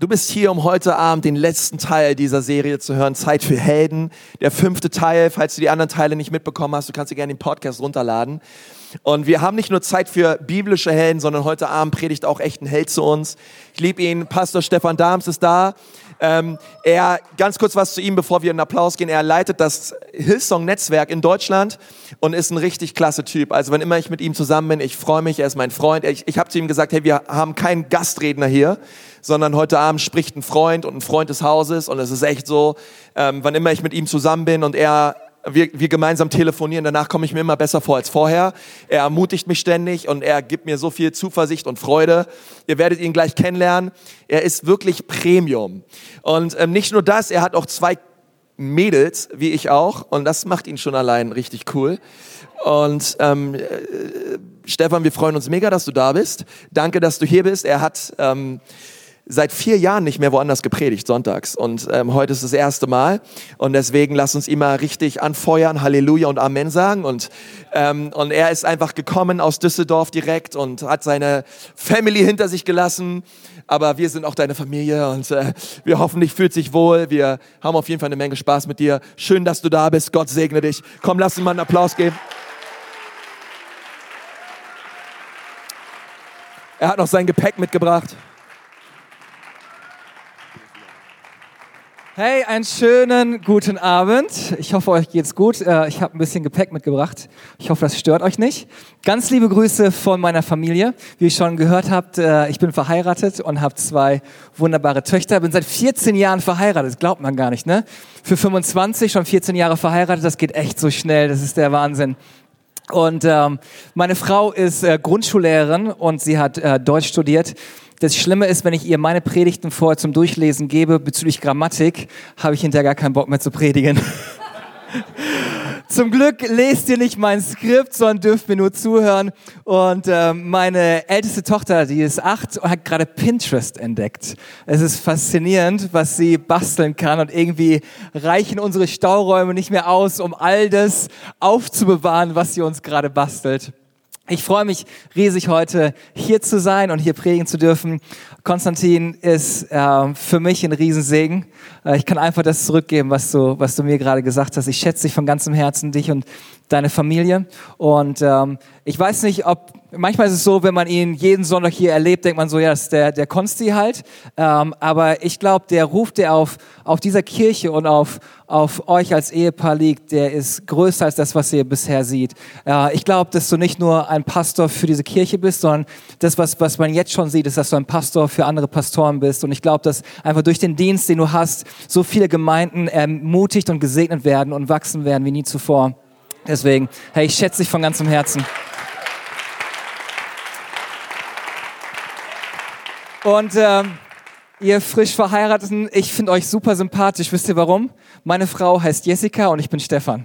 Du bist hier, um heute Abend den letzten Teil dieser Serie zu hören, Zeit für Helden. Der fünfte Teil, falls du die anderen Teile nicht mitbekommen hast, du kannst dir gerne den Podcast runterladen. Und wir haben nicht nur Zeit für biblische Helden, sondern heute Abend predigt auch echt ein Held zu uns. Ich liebe ihn, Pastor Stefan Dahms ist da. Ähm, er, ganz kurz was zu ihm, bevor wir in den Applaus gehen. Er leitet das Hillsong-Netzwerk in Deutschland und ist ein richtig klasse Typ. Also wenn immer ich mit ihm zusammen bin, ich freue mich, er ist mein Freund. Ich, ich habe zu ihm gesagt, hey, wir haben keinen Gastredner hier, sondern heute Abend spricht ein Freund und ein Freund des Hauses und es ist echt so, ähm, wann immer ich mit ihm zusammen bin und er wir, wir gemeinsam telefonieren, danach komme ich mir immer besser vor als vorher. Er ermutigt mich ständig und er gibt mir so viel Zuversicht und Freude. Ihr werdet ihn gleich kennenlernen. Er ist wirklich Premium. Und ähm, nicht nur das, er hat auch zwei Mädels, wie ich auch, und das macht ihn schon allein richtig cool. Und ähm, äh, Stefan, wir freuen uns mega, dass du da bist. Danke, dass du hier bist. Er hat... Ähm, seit vier Jahren nicht mehr woanders gepredigt, sonntags. Und ähm, heute ist das erste Mal. Und deswegen lass uns immer richtig anfeuern, Halleluja und Amen sagen. Und, ähm, und er ist einfach gekommen aus Düsseldorf direkt und hat seine Family hinter sich gelassen. Aber wir sind auch deine Familie und äh, wir hoffen, dich fühlt sich wohl. Wir haben auf jeden Fall eine Menge Spaß mit dir. Schön, dass du da bist. Gott segne dich. Komm, lass uns mal einen Applaus geben. Er hat noch sein Gepäck mitgebracht. Hey, einen schönen guten Abend. Ich hoffe, euch geht's gut. Äh, ich habe ein bisschen Gepäck mitgebracht. Ich hoffe, das stört euch nicht. Ganz liebe Grüße von meiner Familie. Wie ihr schon gehört habt, äh, ich bin verheiratet und habe zwei wunderbare Töchter. Bin seit 14 Jahren verheiratet. Das glaubt man gar nicht, ne? Für 25 schon 14 Jahre verheiratet. Das geht echt so schnell. Das ist der Wahnsinn. Und ähm, meine Frau ist äh, Grundschullehrerin und sie hat äh, Deutsch studiert. Das Schlimme ist, wenn ich ihr meine Predigten vorher zum Durchlesen gebe bezüglich Grammatik, habe ich hinterher gar keinen Bock mehr zu predigen. Zum Glück lest ihr nicht mein Skript, sondern dürft mir nur zuhören. Und äh, meine älteste Tochter, die ist acht hat gerade Pinterest entdeckt. Es ist faszinierend, was sie basteln kann. Und irgendwie reichen unsere Stauräume nicht mehr aus, um all das aufzubewahren, was sie uns gerade bastelt. Ich freue mich riesig heute hier zu sein und hier predigen zu dürfen. Konstantin ist äh, für mich ein Riesensegen. Äh, ich kann einfach das zurückgeben, was du, was du mir gerade gesagt hast. Ich schätze dich von ganzem Herzen, dich und deine Familie. Und ähm, ich weiß nicht, ob manchmal ist es so, wenn man ihn jeden Sonntag hier erlebt, denkt man so, ja, das ist der, der Konsti halt. Ähm, aber ich glaube, der Ruf, der auf, auf dieser Kirche und auf, auf euch als Ehepaar liegt, der ist größer als das, was ihr bisher seht. Äh, ich glaube, dass du nicht nur ein Pastor für diese Kirche bist, sondern das, was, was man jetzt schon sieht, ist, dass du ein Pastor für andere Pastoren bist. Und ich glaube, dass einfach durch den Dienst, den du hast, so viele Gemeinden ermutigt und gesegnet werden und wachsen werden wie nie zuvor. Deswegen, hey, ich schätze dich von ganzem Herzen. Und ähm, ihr frisch Verheirateten, ich finde euch super sympathisch. Wisst ihr warum? Meine Frau heißt Jessica und ich bin Stefan.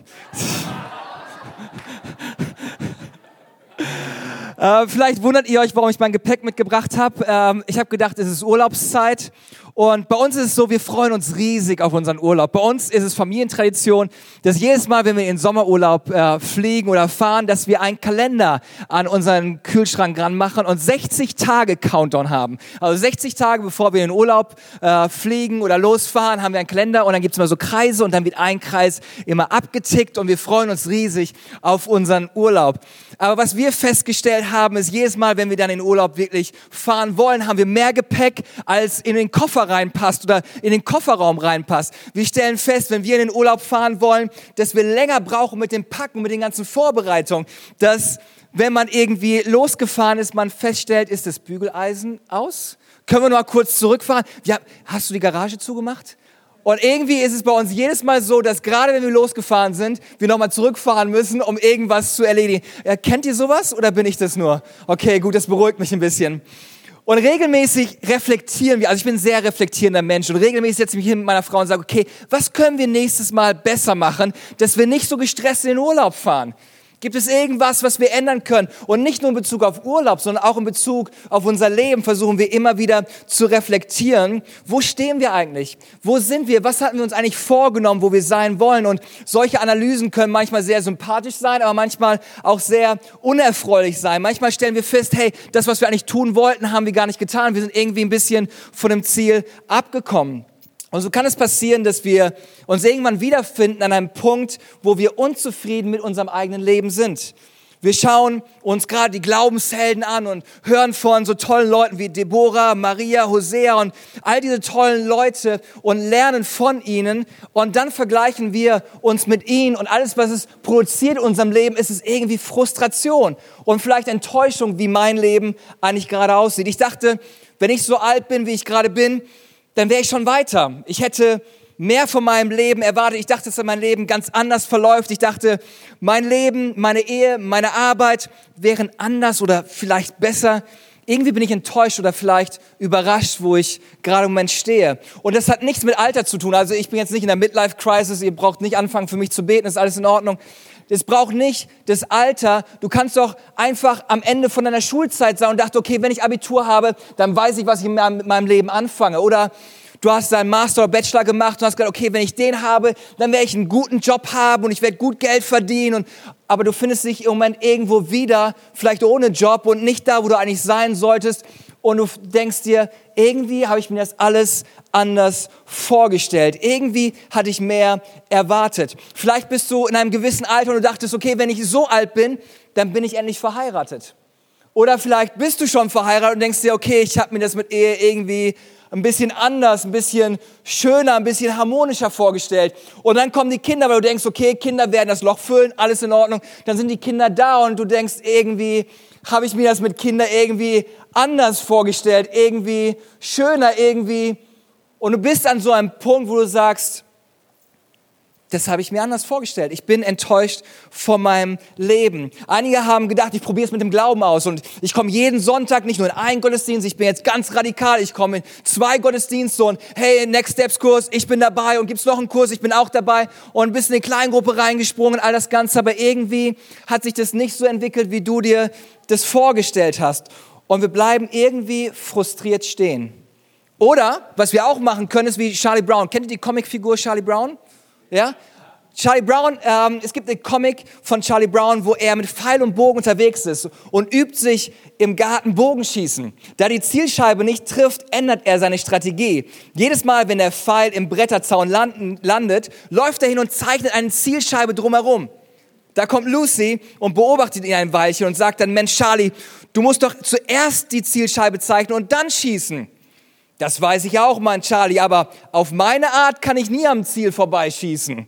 äh, vielleicht wundert ihr euch, warum ich mein Gepäck mitgebracht habe. Ähm, ich habe gedacht, es ist Urlaubszeit und bei uns ist es so, wir freuen uns riesig auf unseren Urlaub. Bei uns ist es Familientradition, dass jedes Mal, wenn wir in Sommerurlaub äh, fliegen oder fahren, dass wir einen Kalender an unseren Kühlschrank dran machen und 60 Tage Countdown haben. Also 60 Tage, bevor wir in Urlaub äh, fliegen oder losfahren, haben wir einen Kalender und dann gibt's immer so Kreise und dann wird ein Kreis immer abgetickt und wir freuen uns riesig auf unseren Urlaub. Aber was wir festgestellt haben, ist jedes Mal, wenn wir dann in Urlaub wirklich fahren wollen, haben wir mehr Gepäck als in den Koffer reinpasst oder in den Kofferraum reinpasst. Wir stellen fest, wenn wir in den Urlaub fahren wollen, dass wir länger brauchen mit dem Packen, mit den ganzen Vorbereitungen, dass wenn man irgendwie losgefahren ist, man feststellt, ist das Bügeleisen aus? Können wir noch mal kurz zurückfahren? Ja, hast du die Garage zugemacht? Und irgendwie ist es bei uns jedes Mal so, dass gerade wenn wir losgefahren sind, wir nochmal zurückfahren müssen, um irgendwas zu erledigen. Ja, kennt ihr sowas oder bin ich das nur? Okay, gut, das beruhigt mich ein bisschen. Und regelmäßig reflektieren wir, also ich bin ein sehr reflektierender Mensch und regelmäßig setze ich mich hin mit meiner Frau und sage, okay, was können wir nächstes Mal besser machen, dass wir nicht so gestresst in den Urlaub fahren? Gibt es irgendwas, was wir ändern können? Und nicht nur in Bezug auf Urlaub, sondern auch in Bezug auf unser Leben versuchen wir immer wieder zu reflektieren. Wo stehen wir eigentlich? Wo sind wir? Was hatten wir uns eigentlich vorgenommen, wo wir sein wollen? Und solche Analysen können manchmal sehr sympathisch sein, aber manchmal auch sehr unerfreulich sein. Manchmal stellen wir fest, hey, das, was wir eigentlich tun wollten, haben wir gar nicht getan. Wir sind irgendwie ein bisschen von dem Ziel abgekommen. Und so kann es passieren, dass wir uns irgendwann wiederfinden an einem Punkt, wo wir unzufrieden mit unserem eigenen Leben sind. Wir schauen uns gerade die Glaubenshelden an und hören von so tollen Leuten wie Deborah, Maria, Hosea und all diese tollen Leute und lernen von ihnen. Und dann vergleichen wir uns mit ihnen und alles, was es produziert in unserem Leben, ist es irgendwie Frustration und vielleicht Enttäuschung, wie mein Leben eigentlich gerade aussieht. Ich dachte, wenn ich so alt bin, wie ich gerade bin, dann wäre ich schon weiter. Ich hätte mehr von meinem Leben erwartet. Ich dachte, dass mein Leben ganz anders verläuft. Ich dachte, mein Leben, meine Ehe, meine Arbeit wären anders oder vielleicht besser. Irgendwie bin ich enttäuscht oder vielleicht überrascht, wo ich gerade im Moment stehe. Und das hat nichts mit Alter zu tun. Also ich bin jetzt nicht in der Midlife-Crisis. Ihr braucht nicht anfangen, für mich zu beten. Ist alles in Ordnung. Es braucht nicht das Alter. Du kannst doch einfach am Ende von deiner Schulzeit sein und dachte, okay, wenn ich Abitur habe, dann weiß ich, was ich mit meinem Leben anfange. Oder du hast deinen Master oder Bachelor gemacht und hast gedacht, okay, wenn ich den habe, dann werde ich einen guten Job haben und ich werde gut Geld verdienen. Und, aber du findest dich im Moment irgendwo wieder, vielleicht ohne Job und nicht da, wo du eigentlich sein solltest und du denkst dir, irgendwie habe ich mir das alles anders vorgestellt. Irgendwie hatte ich mehr erwartet. Vielleicht bist du in einem gewissen Alter und du dachtest, okay, wenn ich so alt bin, dann bin ich endlich verheiratet. Oder vielleicht bist du schon verheiratet und denkst dir, okay, ich habe mir das mit Ehe irgendwie ein bisschen anders, ein bisschen schöner, ein bisschen harmonischer vorgestellt. Und dann kommen die Kinder, weil du denkst, okay, Kinder werden das Loch füllen, alles in Ordnung. Dann sind die Kinder da und du denkst irgendwie, habe ich mir das mit Kindern irgendwie anders vorgestellt, irgendwie schöner, irgendwie. Und du bist an so einem Punkt, wo du sagst, das habe ich mir anders vorgestellt. Ich bin enttäuscht von meinem Leben. Einige haben gedacht, ich probiere es mit dem Glauben aus und ich komme jeden Sonntag nicht nur in einen Gottesdienst, ich bin jetzt ganz radikal, ich komme in zwei Gottesdienste und hey, Next Steps Kurs, ich bin dabei und gibt's noch einen Kurs, ich bin auch dabei und bist in eine Kleingruppe reingesprungen, all das Ganze, aber irgendwie hat sich das nicht so entwickelt, wie du dir das vorgestellt hast. Und wir bleiben irgendwie frustriert stehen. Oder, was wir auch machen können, ist wie Charlie Brown. Kennt ihr die Comicfigur Charlie Brown? Ja? Charlie Brown, ähm, es gibt einen Comic von Charlie Brown, wo er mit Pfeil und Bogen unterwegs ist und übt sich im Garten Bogenschießen. Da die Zielscheibe nicht trifft, ändert er seine Strategie. Jedes Mal, wenn der Pfeil im Bretterzaun landen, landet, läuft er hin und zeichnet eine Zielscheibe drumherum. Da kommt Lucy und beobachtet ihn ein Weilchen und sagt dann, Mensch Charlie, du musst doch zuerst die Zielscheibe zeichnen und dann schießen. Das weiß ich auch, mein Charlie, aber auf meine Art kann ich nie am Ziel vorbeischießen.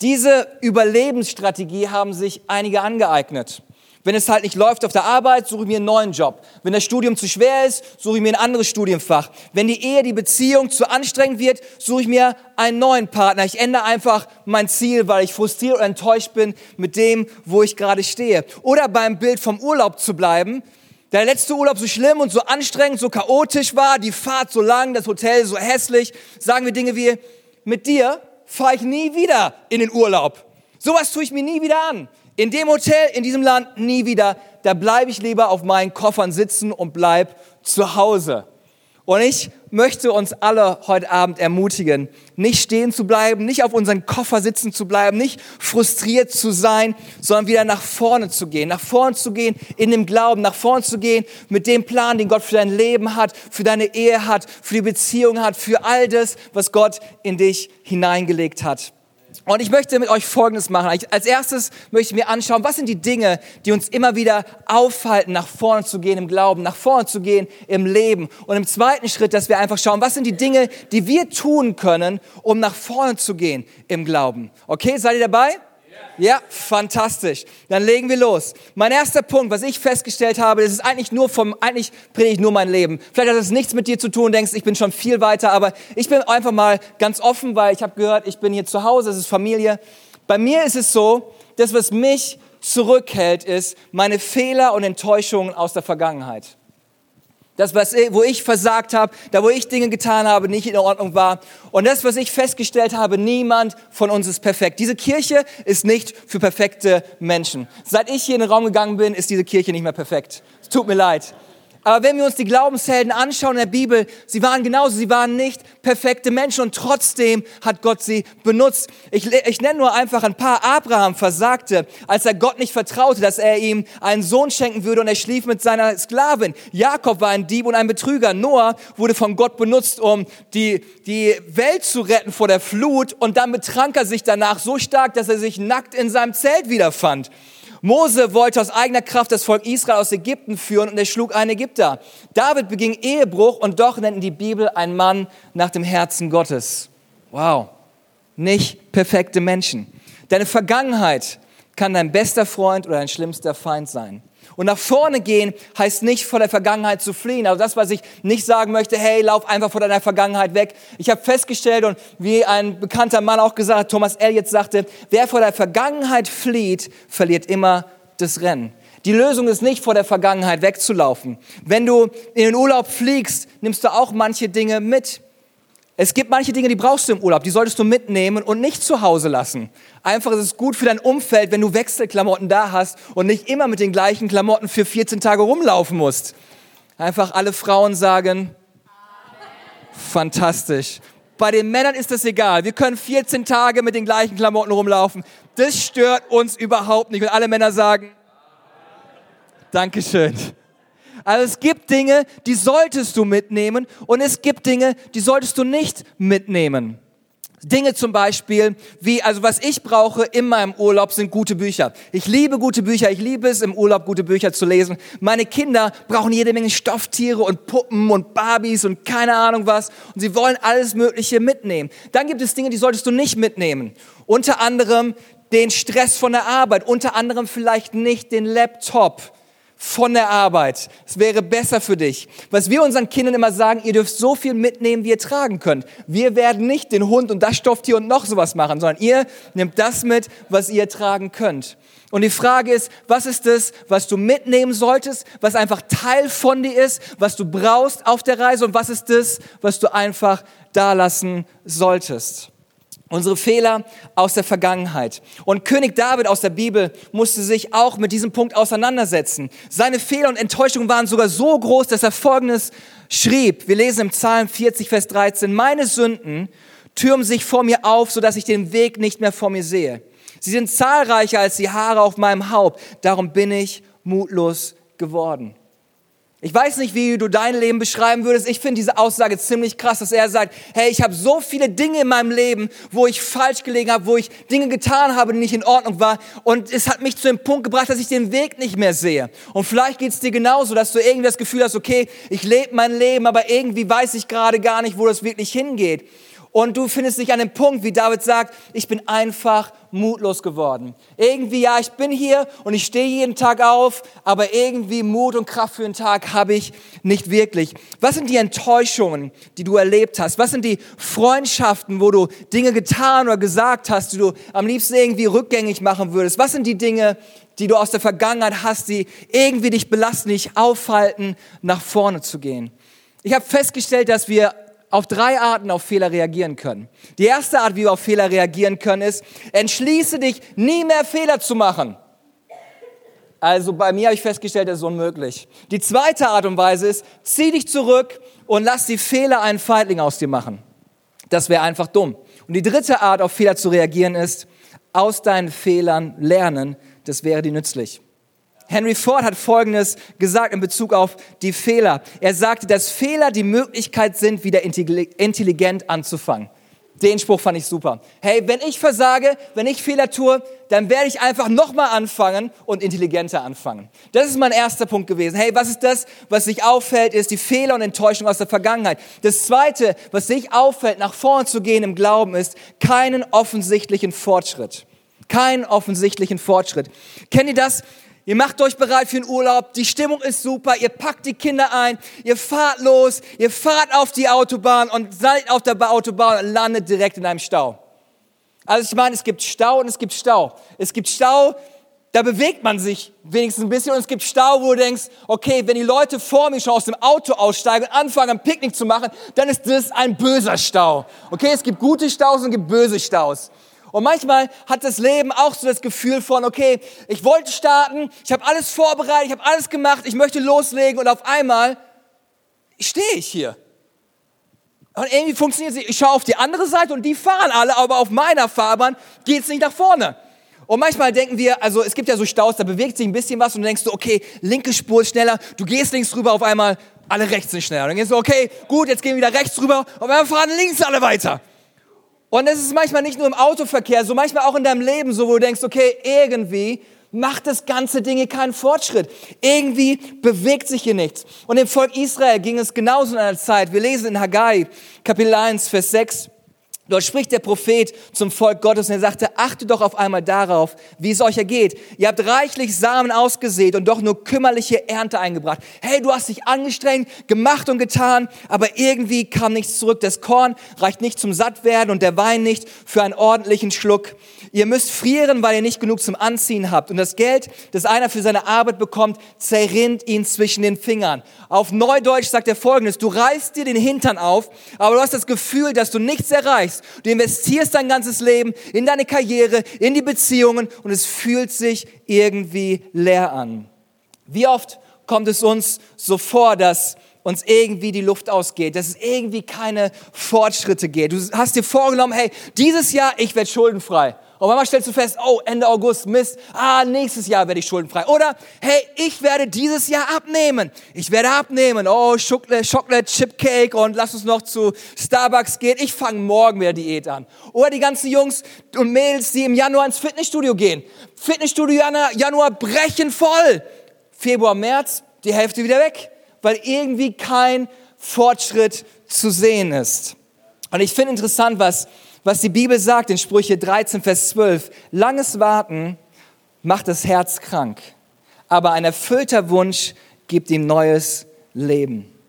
Diese Überlebensstrategie haben sich einige angeeignet. Wenn es halt nicht läuft auf der Arbeit, suche ich mir einen neuen Job. Wenn das Studium zu schwer ist, suche ich mir ein anderes Studienfach. Wenn die Ehe, die Beziehung zu anstrengend wird, suche ich mir einen neuen Partner. Ich ändere einfach mein Ziel, weil ich frustriert und enttäuscht bin mit dem, wo ich gerade stehe. Oder beim Bild vom Urlaub zu bleiben der letzte Urlaub so schlimm und so anstrengend, so chaotisch war, die Fahrt so lang, das Hotel so hässlich, sagen wir Dinge wie, mit dir fahre ich nie wieder in den Urlaub. Sowas tue ich mir nie wieder an. In dem Hotel, in diesem Land nie wieder. Da bleibe ich lieber auf meinen Koffern sitzen und bleib zu Hause. Und ich möchte uns alle heute Abend ermutigen, nicht stehen zu bleiben, nicht auf unseren Koffer sitzen zu bleiben, nicht frustriert zu sein, sondern wieder nach vorne zu gehen, nach vorne zu gehen in dem Glauben, nach vorne zu gehen mit dem Plan, den Gott für dein Leben hat, für deine Ehe hat, für die Beziehung hat, für all das, was Gott in dich hineingelegt hat. Und ich möchte mit euch Folgendes machen. Als erstes möchte ich mir anschauen, was sind die Dinge, die uns immer wieder aufhalten, nach vorne zu gehen im Glauben, nach vorne zu gehen im Leben. Und im zweiten Schritt, dass wir einfach schauen, was sind die Dinge, die wir tun können, um nach vorne zu gehen im Glauben. Okay, seid ihr dabei? Ja, fantastisch. Dann legen wir los. Mein erster Punkt, was ich festgestellt habe, das ist eigentlich nur vom, eigentlich predige ich nur mein Leben. Vielleicht hat es nichts mit dir zu tun, denkst, ich bin schon viel weiter, aber ich bin einfach mal ganz offen, weil ich habe gehört, ich bin hier zu Hause, es ist Familie. Bei mir ist es so, dass was mich zurückhält, ist meine Fehler und Enttäuschungen aus der Vergangenheit. Das, was, wo ich versagt habe, da wo ich Dinge getan habe, nicht in Ordnung war. Und das, was ich festgestellt habe, niemand von uns ist perfekt. Diese Kirche ist nicht für perfekte Menschen. Seit ich hier in den Raum gegangen bin, ist diese Kirche nicht mehr perfekt. Es tut mir leid. Aber wenn wir uns die Glaubenshelden anschauen in der Bibel, sie waren genauso, sie waren nicht perfekte Menschen und trotzdem hat Gott sie benutzt. Ich, ich nenne nur einfach ein paar. Abraham versagte, als er Gott nicht vertraute, dass er ihm einen Sohn schenken würde und er schlief mit seiner Sklavin. Jakob war ein Dieb und ein Betrüger. Noah wurde von Gott benutzt, um die, die Welt zu retten vor der Flut und dann betrank er sich danach so stark, dass er sich nackt in seinem Zelt wiederfand. Mose wollte aus eigener Kraft das Volk Israel aus Ägypten führen und er schlug einen Ägypter. David beging Ehebruch und doch nennt die Bibel ein Mann nach dem Herzen Gottes. Wow. Nicht perfekte Menschen. Deine Vergangenheit kann dein bester Freund oder dein schlimmster Feind sein. Und nach vorne gehen heißt nicht vor der Vergangenheit zu fliehen. Also das, was ich nicht sagen möchte, hey, lauf einfach vor deiner Vergangenheit weg. Ich habe festgestellt und wie ein bekannter Mann auch gesagt hat, Thomas Elliott sagte, wer vor der Vergangenheit flieht, verliert immer das Rennen. Die Lösung ist nicht, vor der Vergangenheit wegzulaufen. Wenn du in den Urlaub fliegst, nimmst du auch manche Dinge mit. Es gibt manche Dinge, die brauchst du im Urlaub, die solltest du mitnehmen und nicht zu Hause lassen. Einfach ist es gut für dein Umfeld, wenn du Wechselklamotten da hast und nicht immer mit den gleichen Klamotten für 14 Tage rumlaufen musst. Einfach alle Frauen sagen, fantastisch. Bei den Männern ist das egal. Wir können 14 Tage mit den gleichen Klamotten rumlaufen. Das stört uns überhaupt nicht. Und alle Männer sagen, Dankeschön. Also es gibt Dinge, die solltest du mitnehmen und es gibt Dinge, die solltest du nicht mitnehmen. Dinge zum Beispiel, wie, also was ich brauche in meinem Urlaub sind gute Bücher. Ich liebe gute Bücher, ich liebe es im Urlaub gute Bücher zu lesen. Meine Kinder brauchen jede Menge Stofftiere und Puppen und Barbies und keine Ahnung was und sie wollen alles Mögliche mitnehmen. Dann gibt es Dinge, die solltest du nicht mitnehmen. Unter anderem den Stress von der Arbeit, unter anderem vielleicht nicht den Laptop von der Arbeit. Es wäre besser für dich. Was wir unseren Kindern immer sagen, ihr dürft so viel mitnehmen, wie ihr tragen könnt. Wir werden nicht den Hund und das Stofftier und noch sowas machen, sondern ihr nehmt das mit, was ihr tragen könnt. Und die Frage ist, was ist das, was du mitnehmen solltest, was einfach Teil von dir ist, was du brauchst auf der Reise und was ist das, was du einfach da lassen solltest? Unsere Fehler aus der Vergangenheit. Und König David aus der Bibel musste sich auch mit diesem Punkt auseinandersetzen. Seine Fehler und Enttäuschungen waren sogar so groß, dass er Folgendes schrieb. Wir lesen im Psalm 40, Vers 13. Meine Sünden türmen sich vor mir auf, sodass ich den Weg nicht mehr vor mir sehe. Sie sind zahlreicher als die Haare auf meinem Haupt. Darum bin ich mutlos geworden. Ich weiß nicht, wie du dein Leben beschreiben würdest. Ich finde diese Aussage ziemlich krass, dass er sagt, hey, ich habe so viele Dinge in meinem Leben, wo ich falsch gelegen habe, wo ich Dinge getan habe, die nicht in Ordnung waren. Und es hat mich zu dem Punkt gebracht, dass ich den Weg nicht mehr sehe. Und vielleicht geht es dir genauso, dass du irgendwie das Gefühl hast, okay, ich lebe mein Leben, aber irgendwie weiß ich gerade gar nicht, wo das wirklich hingeht. Und du findest dich an dem Punkt, wie David sagt, ich bin einfach mutlos geworden. Irgendwie, ja, ich bin hier und ich stehe jeden Tag auf, aber irgendwie Mut und Kraft für den Tag habe ich nicht wirklich. Was sind die Enttäuschungen, die du erlebt hast? Was sind die Freundschaften, wo du Dinge getan oder gesagt hast, die du am liebsten irgendwie rückgängig machen würdest? Was sind die Dinge, die du aus der Vergangenheit hast, die irgendwie dich belasten, dich aufhalten, nach vorne zu gehen? Ich habe festgestellt, dass wir auf drei Arten auf Fehler reagieren können. Die erste Art, wie wir auf Fehler reagieren können, ist, entschließe dich, nie mehr Fehler zu machen. Also bei mir habe ich festgestellt, das ist unmöglich. Die zweite Art und Weise ist, zieh dich zurück und lass die Fehler einen Feindling aus dir machen. Das wäre einfach dumm. Und die dritte Art, auf Fehler zu reagieren, ist, aus deinen Fehlern lernen. Das wäre dir nützlich. Henry Ford hat Folgendes gesagt in Bezug auf die Fehler. Er sagte, dass Fehler die Möglichkeit sind, wieder intelligent anzufangen. Den Spruch fand ich super. Hey, wenn ich versage, wenn ich Fehler tue, dann werde ich einfach nochmal anfangen und intelligenter anfangen. Das ist mein erster Punkt gewesen. Hey, was ist das, was sich auffällt, ist die Fehler und Enttäuschung aus der Vergangenheit. Das zweite, was sich auffällt, nach vorne zu gehen im Glauben, ist keinen offensichtlichen Fortschritt. Keinen offensichtlichen Fortschritt. Kennt ihr das? Ihr macht euch bereit für den Urlaub, die Stimmung ist super, ihr packt die Kinder ein, ihr fahrt los, ihr fahrt auf die Autobahn und seid auf der Autobahn und landet direkt in einem Stau. Also ich meine, es gibt Stau und es gibt Stau. Es gibt Stau da bewegt man sich wenigstens ein bisschen und es gibt Stau, wo du denkst, okay, wenn die Leute vor mir schon aus dem Auto aussteigen und anfangen, ein Picknick zu machen, dann ist das ein böser Stau. Okay, es gibt gute Staus und es gibt böse Staus. Und manchmal hat das Leben auch so das Gefühl von, okay, ich wollte starten, ich habe alles vorbereitet, ich habe alles gemacht, ich möchte loslegen und auf einmal stehe ich hier. Und irgendwie funktioniert es nicht. Ich schaue auf die andere Seite und die fahren alle, aber auf meiner Fahrbahn geht es nicht nach vorne. Und manchmal denken wir, also es gibt ja so Staus, da bewegt sich ein bisschen was und denkst du, okay, linke Spur ist schneller, du gehst links rüber, auf einmal alle rechts sind schneller. Und dann denkst du, okay, gut, jetzt gehen wir wieder rechts rüber, auf einmal fahren links alle weiter. Und es ist manchmal nicht nur im Autoverkehr, so manchmal auch in deinem Leben so, wo du denkst, okay, irgendwie macht das ganze Ding hier keinen Fortschritt. Irgendwie bewegt sich hier nichts. Und dem Volk Israel ging es genauso in einer Zeit. Wir lesen in Haggai, Kapitel 1, Vers 6. Dort spricht der Prophet zum Volk Gottes und er sagte, achte doch auf einmal darauf, wie es euch ergeht. Ihr habt reichlich Samen ausgesät und doch nur kümmerliche Ernte eingebracht. Hey, du hast dich angestrengt, gemacht und getan, aber irgendwie kam nichts zurück. Das Korn reicht nicht zum Sattwerden und der Wein nicht für einen ordentlichen Schluck. Ihr müsst frieren, weil ihr nicht genug zum Anziehen habt. Und das Geld, das einer für seine Arbeit bekommt, zerrinnt ihn zwischen den Fingern. Auf Neudeutsch sagt er folgendes, du reißt dir den Hintern auf, aber du hast das Gefühl, dass du nichts erreichst. Du investierst dein ganzes Leben in deine Karriere, in die Beziehungen und es fühlt sich irgendwie leer an. Wie oft kommt es uns so vor, dass uns irgendwie die Luft ausgeht, dass es irgendwie keine Fortschritte geht. Du hast dir vorgenommen, hey, dieses Jahr, ich werde schuldenfrei. Und manchmal stellst du fest, oh, Ende August, Mist, ah, nächstes Jahr werde ich schuldenfrei. Oder, hey, ich werde dieses Jahr abnehmen. Ich werde abnehmen. Oh, Chocolate, Chocolate Chip und lass uns noch zu Starbucks gehen. Ich fange morgen wieder Diät an. Oder die ganzen Jungs und Mädels, die im Januar ins Fitnessstudio gehen. Fitnessstudio Januar, Januar brechen voll. Februar, März, die Hälfte wieder weg, weil irgendwie kein Fortschritt zu sehen ist. Und ich finde interessant, was was die Bibel sagt in Sprüche 13, Vers 12. Langes Warten macht das Herz krank, aber ein erfüllter Wunsch gibt ihm neues Leben.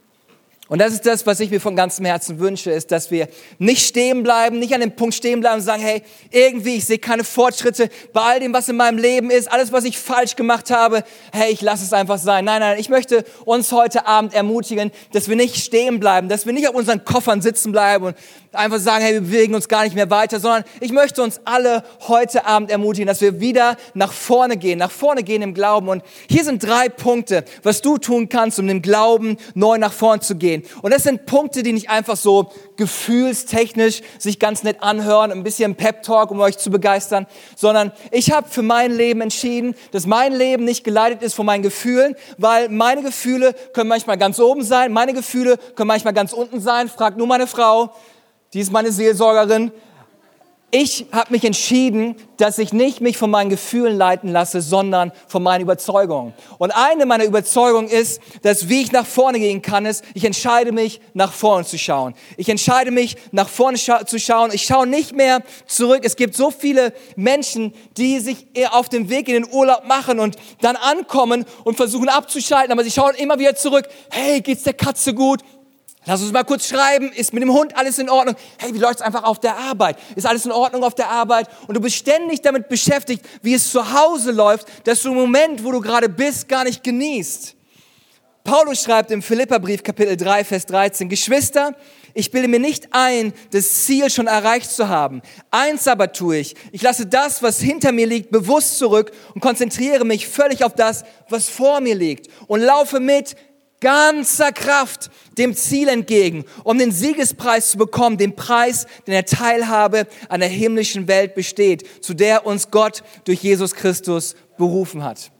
Und das ist das, was ich mir von ganzem Herzen wünsche, ist, dass wir nicht stehen bleiben, nicht an dem Punkt stehen bleiben und sagen, hey, irgendwie, ich sehe keine Fortschritte bei all dem, was in meinem Leben ist, alles, was ich falsch gemacht habe, hey, ich lasse es einfach sein. Nein, nein, ich möchte uns heute Abend ermutigen, dass wir nicht stehen bleiben, dass wir nicht auf unseren Koffern sitzen bleiben und einfach sagen, hey, wir bewegen uns gar nicht mehr weiter, sondern ich möchte uns alle heute Abend ermutigen, dass wir wieder nach vorne gehen, nach vorne gehen im Glauben. Und hier sind drei Punkte, was du tun kannst, um im Glauben neu nach vorne zu gehen. Und das sind Punkte, die nicht einfach so gefühlstechnisch sich ganz nett anhören, ein bisschen Pep-Talk, um euch zu begeistern, sondern ich habe für mein Leben entschieden, dass mein Leben nicht geleitet ist von meinen Gefühlen, weil meine Gefühle können manchmal ganz oben sein, meine Gefühle können manchmal ganz unten sein. Fragt nur meine Frau, die ist meine Seelsorgerin. Ich habe mich entschieden, dass ich nicht mich von meinen Gefühlen leiten lasse, sondern von meinen Überzeugungen. Und eine meiner Überzeugungen ist, dass wie ich nach vorne gehen kann, ist, ich entscheide mich, nach vorne zu schauen. Ich entscheide mich, nach vorne scha zu schauen. Ich schaue nicht mehr zurück. Es gibt so viele Menschen, die sich auf den Weg in den Urlaub machen und dann ankommen und versuchen abzuschalten, aber sie schauen immer wieder zurück. Hey, geht's der Katze gut? Lass uns mal kurz schreiben, ist mit dem Hund alles in Ordnung? Hey, wie läuft's einfach auf der Arbeit? Ist alles in Ordnung auf der Arbeit? Und du bist ständig damit beschäftigt, wie es zu Hause läuft, dass du im Moment, wo du gerade bist, gar nicht genießt. Paulus schreibt im Philipperbrief Kapitel 3, Vers 13, Geschwister, ich bilde mir nicht ein, das Ziel schon erreicht zu haben. Eins aber tue ich. Ich lasse das, was hinter mir liegt, bewusst zurück und konzentriere mich völlig auf das, was vor mir liegt und laufe mit ganzer Kraft dem Ziel entgegen, um den Siegespreis zu bekommen, den Preis, den der Teilhabe an der himmlischen Welt besteht, zu der uns Gott durch Jesus Christus berufen hat.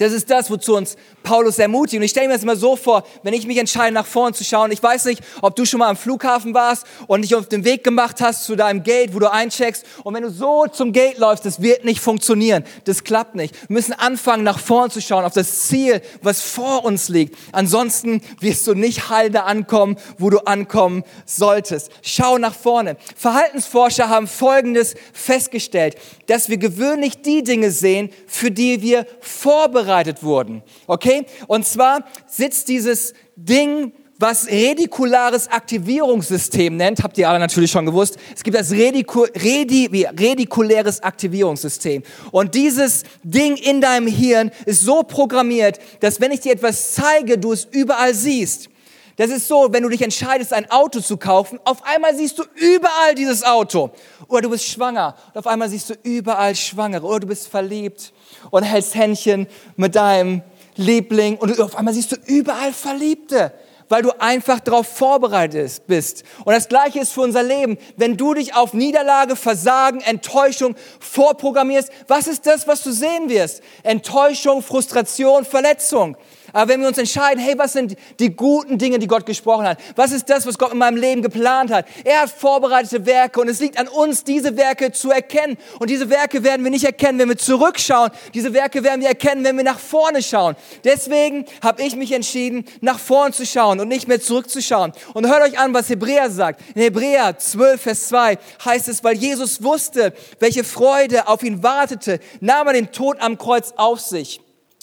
Das ist das, wozu uns Paulus ermutigt. Und ich stelle mir das immer so vor, wenn ich mich entscheide, nach vorne zu schauen. Ich weiß nicht, ob du schon mal am Flughafen warst und dich auf den Weg gemacht hast zu deinem Gate, wo du eincheckst. Und wenn du so zum Gate läufst, das wird nicht funktionieren. Das klappt nicht. Wir müssen anfangen, nach vorne zu schauen, auf das Ziel, was vor uns liegt. Ansonsten wirst du nicht heil da ankommen, wo du ankommen solltest. Schau nach vorne. Verhaltensforscher haben Folgendes festgestellt, dass wir gewöhnlich die Dinge sehen, für die wir vorbereitet wurden. Okay? Und zwar sitzt dieses Ding, was redikulares Aktivierungssystem nennt, habt ihr alle natürlich schon gewusst. Es gibt das Rediku Redi redikuläres Aktivierungssystem. Und dieses Ding in deinem Hirn ist so programmiert, dass wenn ich dir etwas zeige, du es überall siehst. Das ist so, wenn du dich entscheidest, ein Auto zu kaufen, auf einmal siehst du überall dieses Auto. Oder du bist schwanger und auf einmal siehst du überall Schwangere. Oder du bist verliebt und hältst Händchen mit deinem Liebling und auf einmal siehst du überall Verliebte weil du einfach darauf vorbereitet bist. Und das Gleiche ist für unser Leben. Wenn du dich auf Niederlage, Versagen, Enttäuschung vorprogrammierst, was ist das, was du sehen wirst? Enttäuschung, Frustration, Verletzung. Aber wenn wir uns entscheiden, hey, was sind die guten Dinge, die Gott gesprochen hat? Was ist das, was Gott in meinem Leben geplant hat? Er hat vorbereitete Werke und es liegt an uns, diese Werke zu erkennen. Und diese Werke werden wir nicht erkennen, wenn wir zurückschauen. Diese Werke werden wir erkennen, wenn wir nach vorne schauen. Deswegen habe ich mich entschieden, nach vorne zu schauen und nicht mehr zurückzuschauen. Und hört euch an, was Hebräer sagt. In Hebräer 12, Vers 2 heißt es, weil Jesus wusste, welche Freude auf ihn wartete, nahm er den Tod am Kreuz auf sich.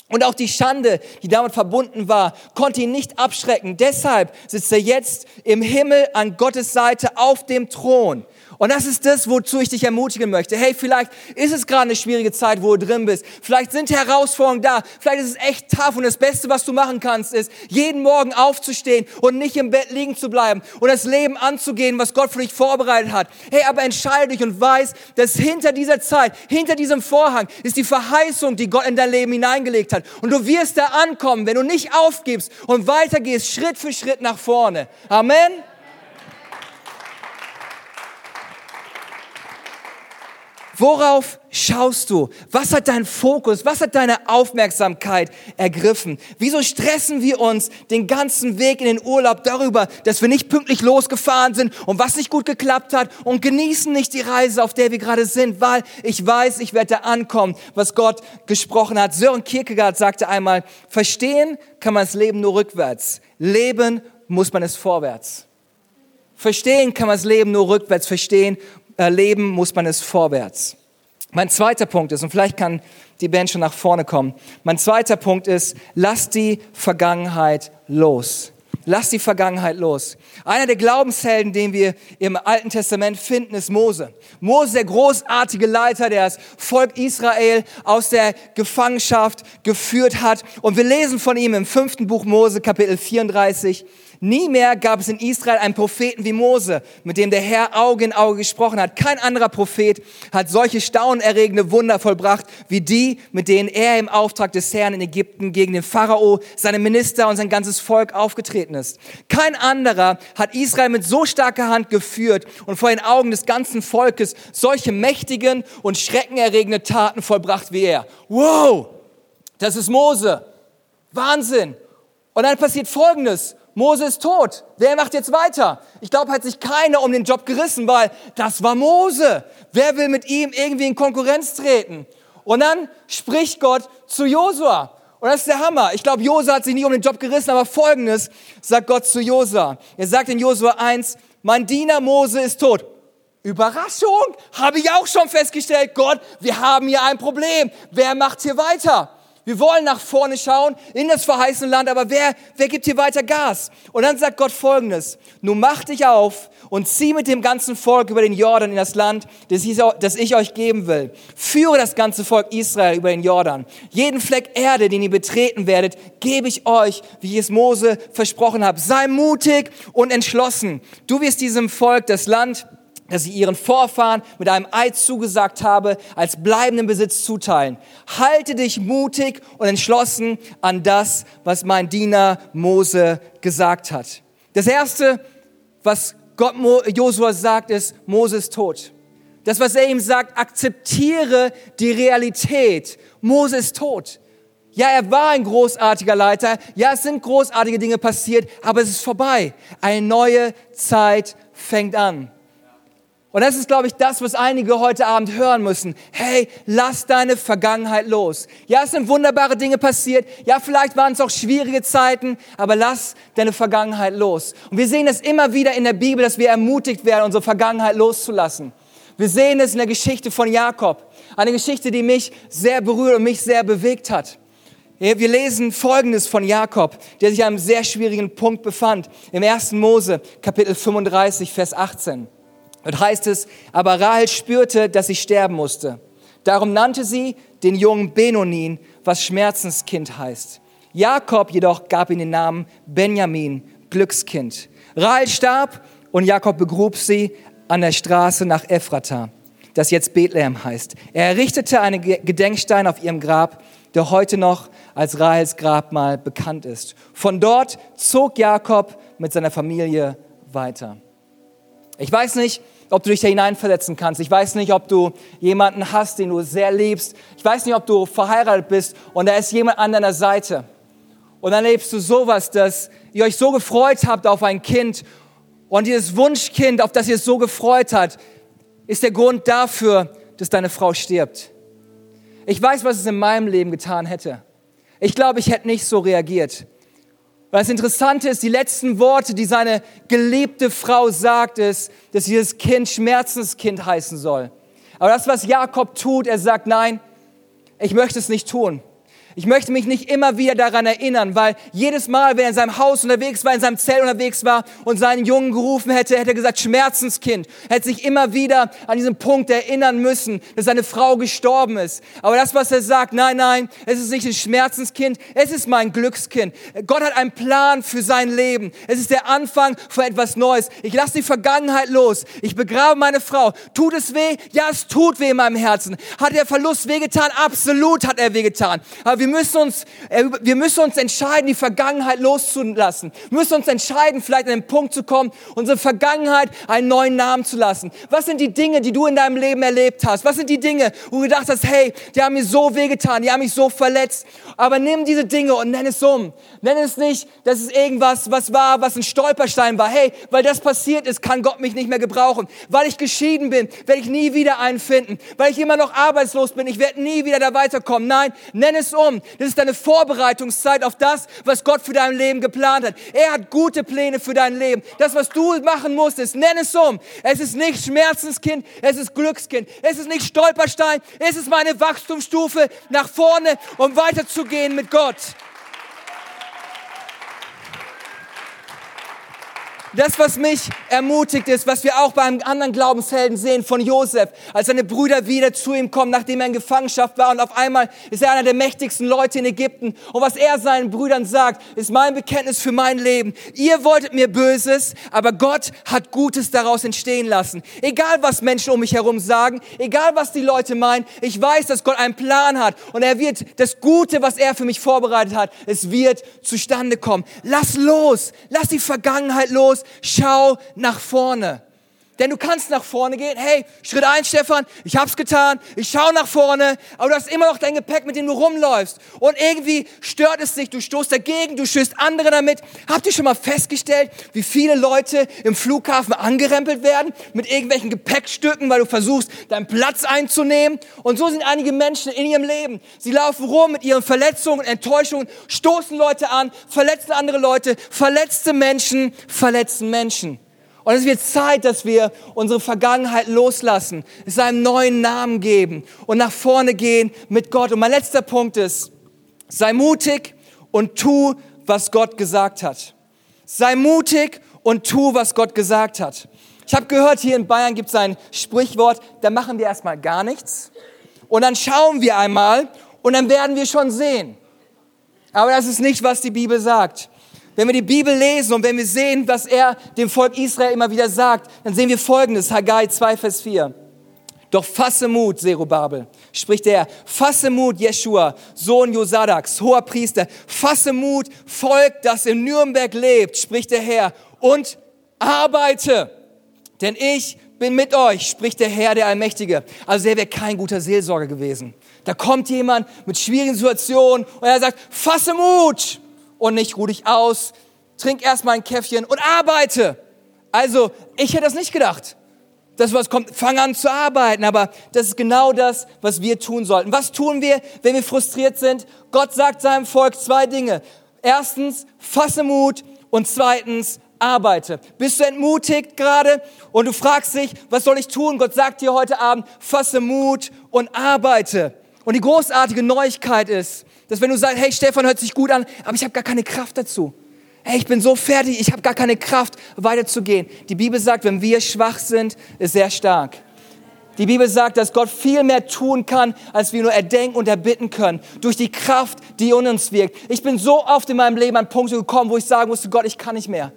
Und auch die Schande, die damit verbunden war, konnte ihn nicht abschrecken. Deshalb sitzt er jetzt im Himmel an Gottes Seite auf dem Thron. Und das ist das, wozu ich dich ermutigen möchte. Hey, vielleicht ist es gerade eine schwierige Zeit, wo du drin bist. Vielleicht sind Herausforderungen da. Vielleicht ist es echt tough. Und das Beste, was du machen kannst, ist, jeden Morgen aufzustehen und nicht im Bett liegen zu bleiben und das Leben anzugehen, was Gott für dich vorbereitet hat. Hey, aber entscheide dich und weiß, dass hinter dieser Zeit, hinter diesem Vorhang ist die Verheißung, die Gott in dein Leben hineingelegt hat. Und du wirst da ankommen, wenn du nicht aufgibst und weitergehst, Schritt für Schritt nach vorne. Amen. Worauf schaust du? Was hat dein Fokus? Was hat deine Aufmerksamkeit ergriffen? Wieso stressen wir uns den ganzen Weg in den Urlaub darüber, dass wir nicht pünktlich losgefahren sind und was nicht gut geklappt hat und genießen nicht die Reise, auf der wir gerade sind, weil ich weiß, ich werde da ankommen, was Gott gesprochen hat. Sören Kierkegaard sagte einmal, verstehen kann man das Leben nur rückwärts. Leben muss man es vorwärts. Verstehen kann man das Leben nur rückwärts. Verstehen erleben, muss man es vorwärts. Mein zweiter Punkt ist, und vielleicht kann die Band schon nach vorne kommen, mein zweiter Punkt ist, lass die Vergangenheit los. Lass die Vergangenheit los. Einer der Glaubenshelden, den wir im Alten Testament finden, ist Mose. Mose, der großartige Leiter, der das Volk Israel aus der Gefangenschaft geführt hat. Und wir lesen von ihm im fünften Buch Mose, Kapitel 34. Nie mehr gab es in Israel einen Propheten wie Mose, mit dem der Herr Auge in Auge gesprochen hat. Kein anderer Prophet hat solche staunerregende Wunder vollbracht wie die, mit denen er im Auftrag des Herrn in Ägypten gegen den Pharao, seine Minister und sein ganzes Volk aufgetreten ist. Kein anderer hat Israel mit so starker Hand geführt und vor den Augen des ganzen Volkes solche mächtigen und schreckenerregende Taten vollbracht wie er. Wow, das ist Mose. Wahnsinn. Und dann passiert Folgendes. Mose ist tot. Wer macht jetzt weiter? Ich glaube, hat sich keiner um den Job gerissen, weil das war Mose. Wer will mit ihm irgendwie in Konkurrenz treten? Und dann spricht Gott zu Josua. Und das ist der Hammer. Ich glaube, Josua hat sich nicht um den Job gerissen, aber folgendes sagt Gott zu Josua. Er sagt in Josua 1, mein Diener Mose ist tot. Überraschung, habe ich auch schon festgestellt. Gott, wir haben hier ein Problem. Wer macht hier weiter? Wir wollen nach vorne schauen in das verheißene Land, aber wer, wer gibt hier weiter Gas? Und dann sagt Gott Folgendes, nun mach dich auf und zieh mit dem ganzen Volk über den Jordan in das Land, das ich, euch geben will. Führe das ganze Volk Israel über den Jordan. Jeden Fleck Erde, den ihr betreten werdet, gebe ich euch, wie ich es Mose versprochen habe. Sei mutig und entschlossen. Du wirst diesem Volk das Land dass ich ihren Vorfahren mit einem Eid zugesagt habe, als bleibenden Besitz zuteilen. Halte dich mutig und entschlossen an das, was mein Diener Mose gesagt hat. Das erste, was Gott Josua sagt, ist, Mose ist tot. Das, was er ihm sagt, akzeptiere die Realität. Mose ist tot. Ja, er war ein großartiger Leiter. Ja, es sind großartige Dinge passiert, aber es ist vorbei. Eine neue Zeit fängt an. Und das ist, glaube ich, das, was einige heute Abend hören müssen. Hey, lass deine Vergangenheit los. Ja, es sind wunderbare Dinge passiert. Ja, vielleicht waren es auch schwierige Zeiten, aber lass deine Vergangenheit los. Und wir sehen das immer wieder in der Bibel, dass wir ermutigt werden, unsere Vergangenheit loszulassen. Wir sehen es in der Geschichte von Jakob. Eine Geschichte, die mich sehr berührt und mich sehr bewegt hat. Wir lesen Folgendes von Jakob, der sich an einem sehr schwierigen Punkt befand. Im 1. Mose, Kapitel 35, Vers 18. Dort heißt es, aber Rahel spürte, dass sie sterben musste. Darum nannte sie den jungen Benonin, was Schmerzenskind heißt. Jakob jedoch gab ihm den Namen Benjamin, Glückskind. Rahel starb und Jakob begrub sie an der Straße nach Ephrata, das jetzt Bethlehem heißt. Er errichtete einen Gedenkstein auf ihrem Grab, der heute noch als Rahels Grabmal bekannt ist. Von dort zog Jakob mit seiner Familie weiter. Ich weiß nicht, ob du dich da hineinversetzen kannst. Ich weiß nicht, ob du jemanden hast, den du sehr liebst. Ich weiß nicht, ob du verheiratet bist und da ist jemand an deiner Seite. Und dann lebst du sowas, dass ihr euch so gefreut habt auf ein Kind und dieses Wunschkind, auf das ihr es so gefreut hat, ist der Grund dafür, dass deine Frau stirbt. Ich weiß, was es in meinem Leben getan hätte. Ich glaube, ich hätte nicht so reagiert. Weil das Interessante ist, die letzten Worte, die seine geliebte Frau sagt, ist, dass dieses Kind Schmerzenskind heißen soll. Aber das, was Jakob tut, er sagt, nein, ich möchte es nicht tun. Ich möchte mich nicht immer wieder daran erinnern, weil jedes Mal, wenn er in seinem Haus unterwegs war, in seinem Zelt unterwegs war und seinen Jungen gerufen hätte, hätte er gesagt, Schmerzenskind. Er hätte sich immer wieder an diesen Punkt erinnern müssen, dass seine Frau gestorben ist. Aber das, was er sagt, nein, nein, es ist nicht ein Schmerzenskind, es ist mein Glückskind. Gott hat einen Plan für sein Leben. Es ist der Anfang von etwas Neues. Ich lasse die Vergangenheit los. Ich begrabe meine Frau. Tut es weh? Ja, es tut weh in meinem Herzen. Hat der Verlust wehgetan? Absolut hat er wehgetan. Aber wir wir müssen uns, äh, wir müssen uns entscheiden, die Vergangenheit loszulassen. Wir müssen uns entscheiden, vielleicht an den Punkt zu kommen, unsere Vergangenheit einen neuen Namen zu lassen. Was sind die Dinge, die du in deinem Leben erlebt hast? Was sind die Dinge, wo du gedacht hast, hey, die haben mir so wehgetan, die haben mich so verletzt. Aber nimm diese Dinge und nenn es um. Nenn es nicht, dass es irgendwas, was war, was ein Stolperstein war. Hey, weil das passiert ist, kann Gott mich nicht mehr gebrauchen. Weil ich geschieden bin, werde ich nie wieder einen finden. Weil ich immer noch arbeitslos bin, ich werde nie wieder da weiterkommen. Nein, nenn es um. Das ist deine Vorbereitungszeit auf das, was Gott für dein Leben geplant hat. Er hat gute Pläne für dein Leben. Das, was du machen musst, ist, nenn es um. Es ist nicht Schmerzenskind, es ist Glückskind. Es ist nicht Stolperstein, es ist meine Wachstumsstufe nach vorne, um weiterzugehen mit Gott. Das, was mich ermutigt ist, was wir auch beim anderen Glaubenshelden sehen von Josef, als seine Brüder wieder zu ihm kommen, nachdem er in Gefangenschaft war und auf einmal ist er einer der mächtigsten Leute in Ägypten. Und was er seinen Brüdern sagt, ist mein Bekenntnis für mein Leben. Ihr wolltet mir Böses, aber Gott hat Gutes daraus entstehen lassen. Egal, was Menschen um mich herum sagen, egal, was die Leute meinen, ich weiß, dass Gott einen Plan hat und er wird das Gute, was er für mich vorbereitet hat, es wird zustande kommen. Lass los, lass die Vergangenheit los, schau nach vorne. Denn du kannst nach vorne gehen. Hey, Schritt eins, Stefan, ich hab's getan. Ich schau nach vorne. Aber du hast immer noch dein Gepäck, mit dem du rumläufst. Und irgendwie stört es dich. Du stoßt dagegen, du stößt andere damit. Habt ihr schon mal festgestellt, wie viele Leute im Flughafen angerempelt werden mit irgendwelchen Gepäckstücken, weil du versuchst, deinen Platz einzunehmen? Und so sind einige Menschen in ihrem Leben. Sie laufen rum mit ihren Verletzungen, Enttäuschungen, stoßen Leute an, verletzen andere Leute, verletzte Menschen, verletzen Menschen. Und es wird Zeit, dass wir unsere Vergangenheit loslassen, es einen neuen Namen geben und nach vorne gehen mit Gott. Und mein letzter Punkt ist, sei mutig und tu, was Gott gesagt hat. Sei mutig und tu, was Gott gesagt hat. Ich habe gehört, hier in Bayern gibt es ein Sprichwort, da machen wir erstmal gar nichts und dann schauen wir einmal und dann werden wir schon sehen. Aber das ist nicht, was die Bibel sagt. Wenn wir die Bibel lesen und wenn wir sehen, was er dem Volk Israel immer wieder sagt, dann sehen wir Folgendes, Haggai 2, Vers 4. Doch fasse Mut, Zerubabel, spricht er, fasse Mut, Jeshua, Sohn Josadaks, hoher Priester, fasse Mut, Volk, das in Nürnberg lebt, spricht der Herr, und arbeite, denn ich bin mit euch, spricht der Herr, der Allmächtige. Also er wäre kein guter Seelsorger gewesen. Da kommt jemand mit schwierigen Situationen und er sagt, fasse Mut, und nicht ruh dich aus, trink erstmal ein Käffchen und arbeite. Also, ich hätte das nicht gedacht. Das, was kommt, fang an zu arbeiten, aber das ist genau das, was wir tun sollten. Was tun wir, wenn wir frustriert sind? Gott sagt seinem Volk zwei Dinge. Erstens, fasse Mut und zweitens, arbeite. Bist du entmutigt gerade und du fragst dich, was soll ich tun? Gott sagt dir heute Abend, fasse Mut und arbeite. Und die großartige Neuigkeit ist, dass wenn du sagst, hey, Stefan hört sich gut an, aber ich habe gar keine Kraft dazu. Hey, ich bin so fertig, ich habe gar keine Kraft, weiterzugehen. Die Bibel sagt, wenn wir schwach sind, ist sehr stark. Die Bibel sagt, dass Gott viel mehr tun kann, als wir nur erdenken und erbitten können. Durch die Kraft, die in uns wirkt. Ich bin so oft in meinem Leben an Punkte gekommen, wo ich sagen musste, Gott, ich kann nicht mehr.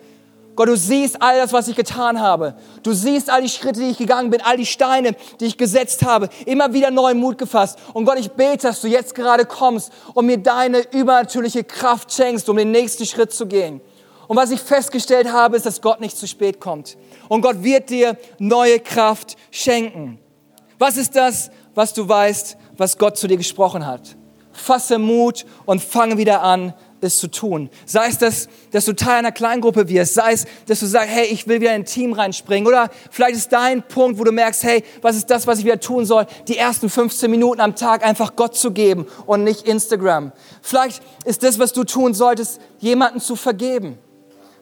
Gott, du siehst all das, was ich getan habe. Du siehst all die Schritte, die ich gegangen bin, all die Steine, die ich gesetzt habe. Immer wieder neuen Mut gefasst. Und Gott, ich bete, dass du jetzt gerade kommst und mir deine übernatürliche Kraft schenkst, um den nächsten Schritt zu gehen. Und was ich festgestellt habe, ist, dass Gott nicht zu spät kommt. Und Gott wird dir neue Kraft schenken. Was ist das, was du weißt, was Gott zu dir gesprochen hat? Fasse Mut und fange wieder an, es zu tun. Sei es, dass, dass du Teil einer Kleingruppe wirst, sei es, dass du sagst, hey, ich will wieder in ein Team reinspringen. Oder vielleicht ist dein Punkt, wo du merkst, hey, was ist das, was ich wieder tun soll? Die ersten 15 Minuten am Tag einfach Gott zu geben und nicht Instagram. Vielleicht ist das, was du tun solltest, jemanden zu vergeben.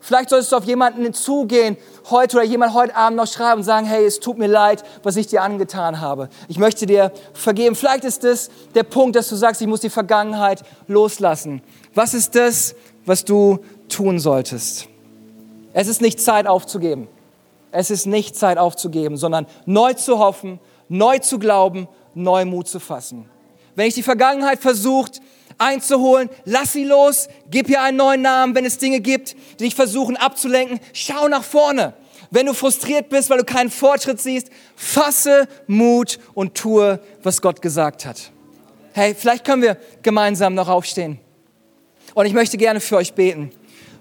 Vielleicht solltest du auf jemanden zugehen heute oder jemand heute Abend noch schreiben und sagen, hey, es tut mir leid, was ich dir angetan habe. Ich möchte dir vergeben. Vielleicht ist das der Punkt, dass du sagst, ich muss die Vergangenheit loslassen. Was ist das, was du tun solltest? Es ist nicht Zeit aufzugeben. Es ist nicht Zeit aufzugeben, sondern neu zu hoffen, neu zu glauben, neu Mut zu fassen. Wenn ich die Vergangenheit versucht, einzuholen. Lass sie los, gib ihr einen neuen Namen, wenn es Dinge gibt, die dich versuchen abzulenken. Schau nach vorne. Wenn du frustriert bist, weil du keinen Fortschritt siehst, fasse Mut und tue, was Gott gesagt hat. Hey, vielleicht können wir gemeinsam noch aufstehen. Und ich möchte gerne für euch beten.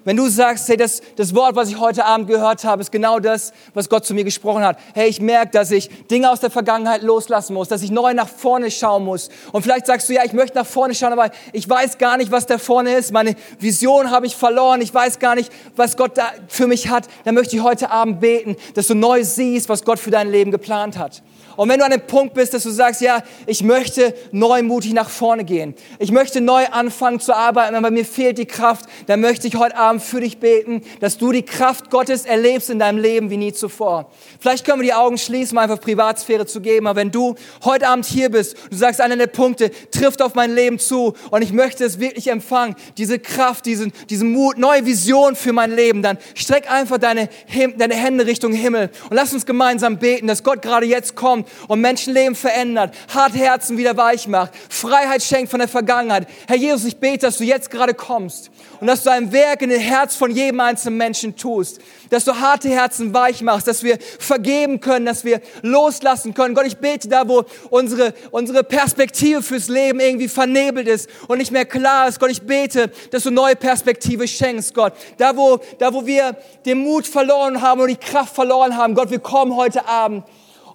Wenn du sagst, hey, das, das Wort, was ich heute Abend gehört habe, ist genau das, was Gott zu mir gesprochen hat. Hey, ich merke, dass ich Dinge aus der Vergangenheit loslassen muss, dass ich neu nach vorne schauen muss. Und vielleicht sagst du, ja, ich möchte nach vorne schauen, aber ich weiß gar nicht, was da vorne ist. Meine Vision habe ich verloren. Ich weiß gar nicht, was Gott da für mich hat. Dann möchte ich heute Abend beten, dass du neu siehst, was Gott für dein Leben geplant hat. Und wenn du an dem Punkt bist, dass du sagst, ja, ich möchte neumutig nach vorne gehen, ich möchte neu anfangen zu arbeiten, aber mir fehlt die Kraft, dann möchte ich heute Abend für dich beten, dass du die Kraft Gottes erlebst in deinem Leben wie nie zuvor. Vielleicht können wir die Augen schließen, um einfach Privatsphäre zu geben, aber wenn du heute Abend hier bist, du sagst, einer der Punkte trifft auf mein Leben zu und ich möchte es wirklich empfangen, diese Kraft, diesen, diesen Mut, neue Vision für mein Leben, dann streck einfach deine, deine Hände Richtung Himmel und lass uns gemeinsam beten, dass Gott gerade jetzt kommt und Menschenleben verändert, harte Herzen wieder weich macht, Freiheit schenkt von der Vergangenheit. Herr Jesus, ich bete, dass du jetzt gerade kommst und dass du ein Werk in den Herz von jedem einzelnen Menschen tust, dass du harte Herzen weich machst, dass wir vergeben können, dass wir loslassen können. Gott, ich bete da, wo unsere, unsere Perspektive fürs Leben irgendwie vernebelt ist und nicht mehr klar ist. Gott, ich bete, dass du neue Perspektive schenkst, Gott. Da, wo, da, wo wir den Mut verloren haben und die Kraft verloren haben, Gott, wir kommen heute Abend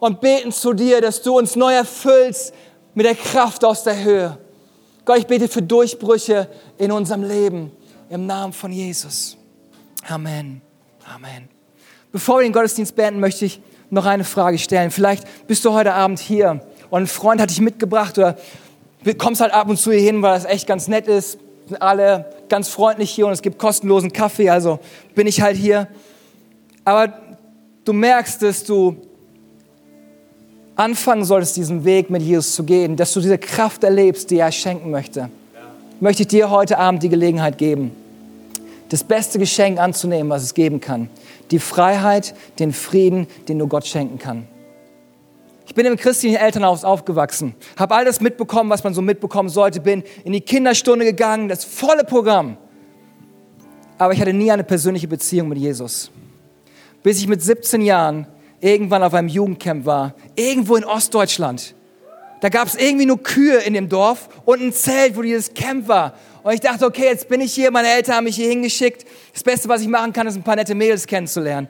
und beten zu dir, dass du uns neu erfüllst mit der Kraft aus der Höhe. Gott, ich bete für Durchbrüche in unserem Leben im Namen von Jesus. Amen. Amen. Bevor wir den Gottesdienst beenden, möchte ich noch eine Frage stellen. Vielleicht bist du heute Abend hier und ein Freund hat dich mitgebracht oder kommst halt ab und zu hier hin, weil das echt ganz nett ist. Sind alle ganz freundlich hier und es gibt kostenlosen Kaffee, also bin ich halt hier. Aber du merkst, dass du anfangen solltest, diesen Weg mit Jesus zu gehen, dass du diese Kraft erlebst, die er schenken möchte, möchte ich dir heute Abend die Gelegenheit geben, das beste Geschenk anzunehmen, was es geben kann. Die Freiheit, den Frieden, den nur Gott schenken kann. Ich bin im christlichen Elternhaus aufgewachsen, habe all das mitbekommen, was man so mitbekommen sollte, bin in die Kinderstunde gegangen, das volle Programm. Aber ich hatte nie eine persönliche Beziehung mit Jesus. Bis ich mit 17 Jahren irgendwann auf einem Jugendcamp war, irgendwo in Ostdeutschland. Da gab es irgendwie nur Kühe in dem Dorf und ein Zelt, wo dieses Camp war. Und ich dachte, okay, jetzt bin ich hier, meine Eltern haben mich hier hingeschickt. Das Beste, was ich machen kann, ist ein paar nette Mädels kennenzulernen.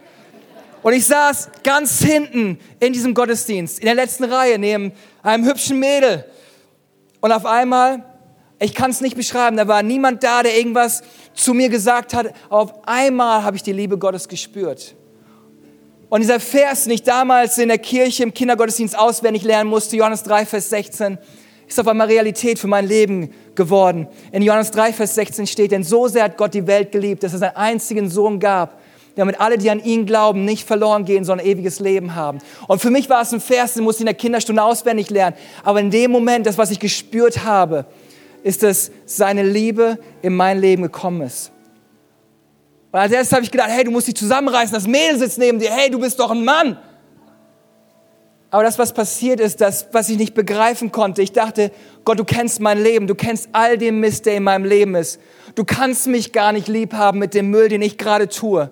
Und ich saß ganz hinten in diesem Gottesdienst, in der letzten Reihe, neben einem hübschen Mädel. Und auf einmal, ich kann es nicht beschreiben, da war niemand da, der irgendwas zu mir gesagt hat. Auf einmal habe ich die Liebe Gottes gespürt. Und dieser Vers, den ich damals in der Kirche im Kindergottesdienst auswendig lernen musste, Johannes 3, Vers 16, ist auf einmal Realität für mein Leben geworden. In Johannes 3, Vers 16 steht, denn so sehr hat Gott die Welt geliebt, dass er seinen einzigen Sohn gab, damit alle, die an ihn glauben, nicht verloren gehen, sondern ewiges Leben haben. Und für mich war es ein Vers, den musste ich in der Kinderstunde auswendig lernen. Aber in dem Moment, das, was ich gespürt habe, ist, dass seine Liebe in mein Leben gekommen ist. Und als erstes habe ich gedacht, hey, du musst dich zusammenreißen, das Mädel sitzt neben dir, hey, du bist doch ein Mann. Aber das, was passiert ist, das, was ich nicht begreifen konnte, ich dachte, Gott, du kennst mein Leben, du kennst all den Mist, der in meinem Leben ist. Du kannst mich gar nicht lieb haben mit dem Müll, den ich gerade tue.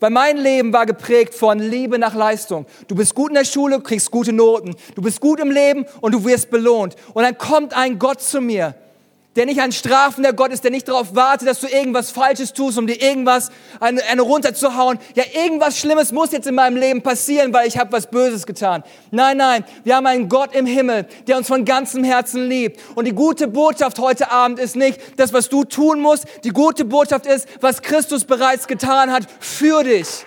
Weil mein Leben war geprägt von Liebe nach Leistung. Du bist gut in der Schule, kriegst gute Noten. Du bist gut im Leben und du wirst belohnt. Und dann kommt ein Gott zu mir der nicht ein strafender Gott ist, der nicht darauf wartet, dass du irgendwas Falsches tust, um dir irgendwas eine, eine runterzuhauen. Ja, irgendwas Schlimmes muss jetzt in meinem Leben passieren, weil ich habe was Böses getan. Nein, nein, wir haben einen Gott im Himmel, der uns von ganzem Herzen liebt. Und die gute Botschaft heute Abend ist nicht das, was du tun musst. Die gute Botschaft ist, was Christus bereits getan hat für dich.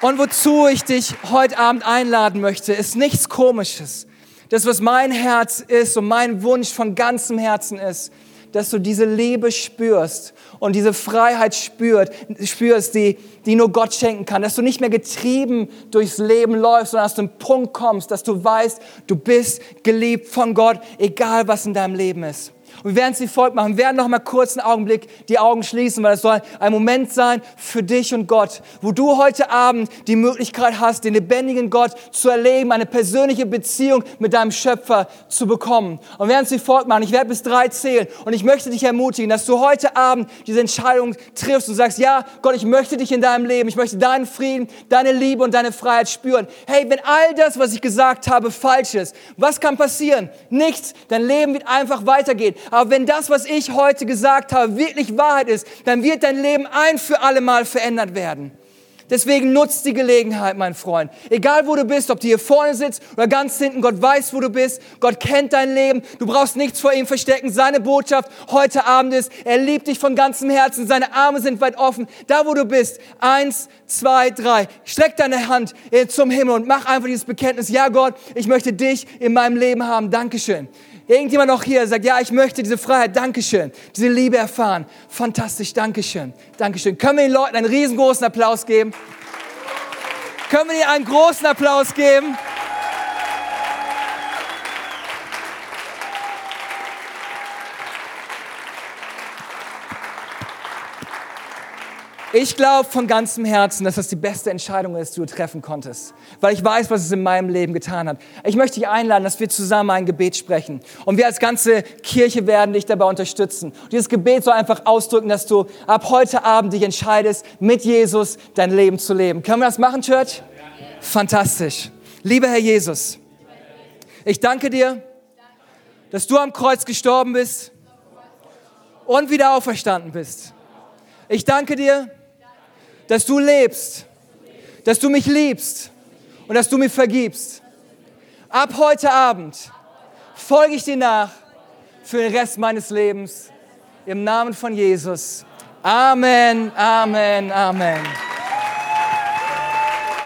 Und wozu ich dich heute Abend einladen möchte, ist nichts Komisches. Das, was mein Herz ist und mein Wunsch von ganzem Herzen ist, dass du diese Liebe spürst und diese Freiheit spürt, spürst, die, die nur Gott schenken kann. Dass du nicht mehr getrieben durchs Leben läufst, sondern dass du einen Punkt kommst, dass du weißt, du bist geliebt von Gott, egal was in deinem Leben ist. Und wir werden es wie folgt machen. Wir werden noch mal kurz einen Augenblick die Augen schließen, weil es soll ein Moment sein für dich und Gott, wo du heute Abend die Möglichkeit hast, den lebendigen Gott zu erleben, eine persönliche Beziehung mit deinem Schöpfer zu bekommen. Und wir werden es wie folgt machen. Ich werde bis drei zählen und ich möchte dich ermutigen, dass du heute Abend diese Entscheidung triffst und sagst, ja, Gott, ich möchte dich in deinem Leben, ich möchte deinen Frieden, deine Liebe und deine Freiheit spüren. Hey, wenn all das, was ich gesagt habe, falsch ist, was kann passieren? Nichts. Dein Leben wird einfach weitergehen. Aber wenn das, was ich heute gesagt habe, wirklich Wahrheit ist, dann wird dein Leben ein für alle Mal verändert werden. Deswegen nutzt die Gelegenheit, mein Freund. Egal wo du bist, ob du hier vorne sitzt oder ganz hinten, Gott weiß, wo du bist. Gott kennt dein Leben. Du brauchst nichts vor ihm verstecken. Seine Botschaft heute Abend ist, er liebt dich von ganzem Herzen. Seine Arme sind weit offen. Da, wo du bist. Eins, zwei, drei. Streck deine Hand äh, zum Himmel und mach einfach dieses Bekenntnis. Ja, Gott, ich möchte dich in meinem Leben haben. Dankeschön. Irgendjemand noch hier sagt, ja, ich möchte diese Freiheit, Dankeschön, diese Liebe erfahren. Fantastisch, Dankeschön, Dankeschön. Können wir den Leuten einen riesengroßen Applaus geben? Können wir ihnen einen großen Applaus geben? Ich glaube von ganzem Herzen, dass das die beste Entscheidung ist, die du treffen konntest. Weil ich weiß, was es in meinem Leben getan hat. Ich möchte dich einladen, dass wir zusammen ein Gebet sprechen. Und wir als ganze Kirche werden dich dabei unterstützen. Und dieses Gebet soll einfach ausdrücken, dass du ab heute Abend dich entscheidest, mit Jesus dein Leben zu leben. Können wir das machen, Church? Fantastisch. Lieber Herr Jesus, ich danke dir, dass du am Kreuz gestorben bist und wieder auferstanden bist. Ich danke dir, dass du lebst, dass du mich liebst und dass du mir vergibst. Ab heute Abend folge ich dir nach für den Rest meines Lebens. Im Namen von Jesus. Amen, Amen, Amen.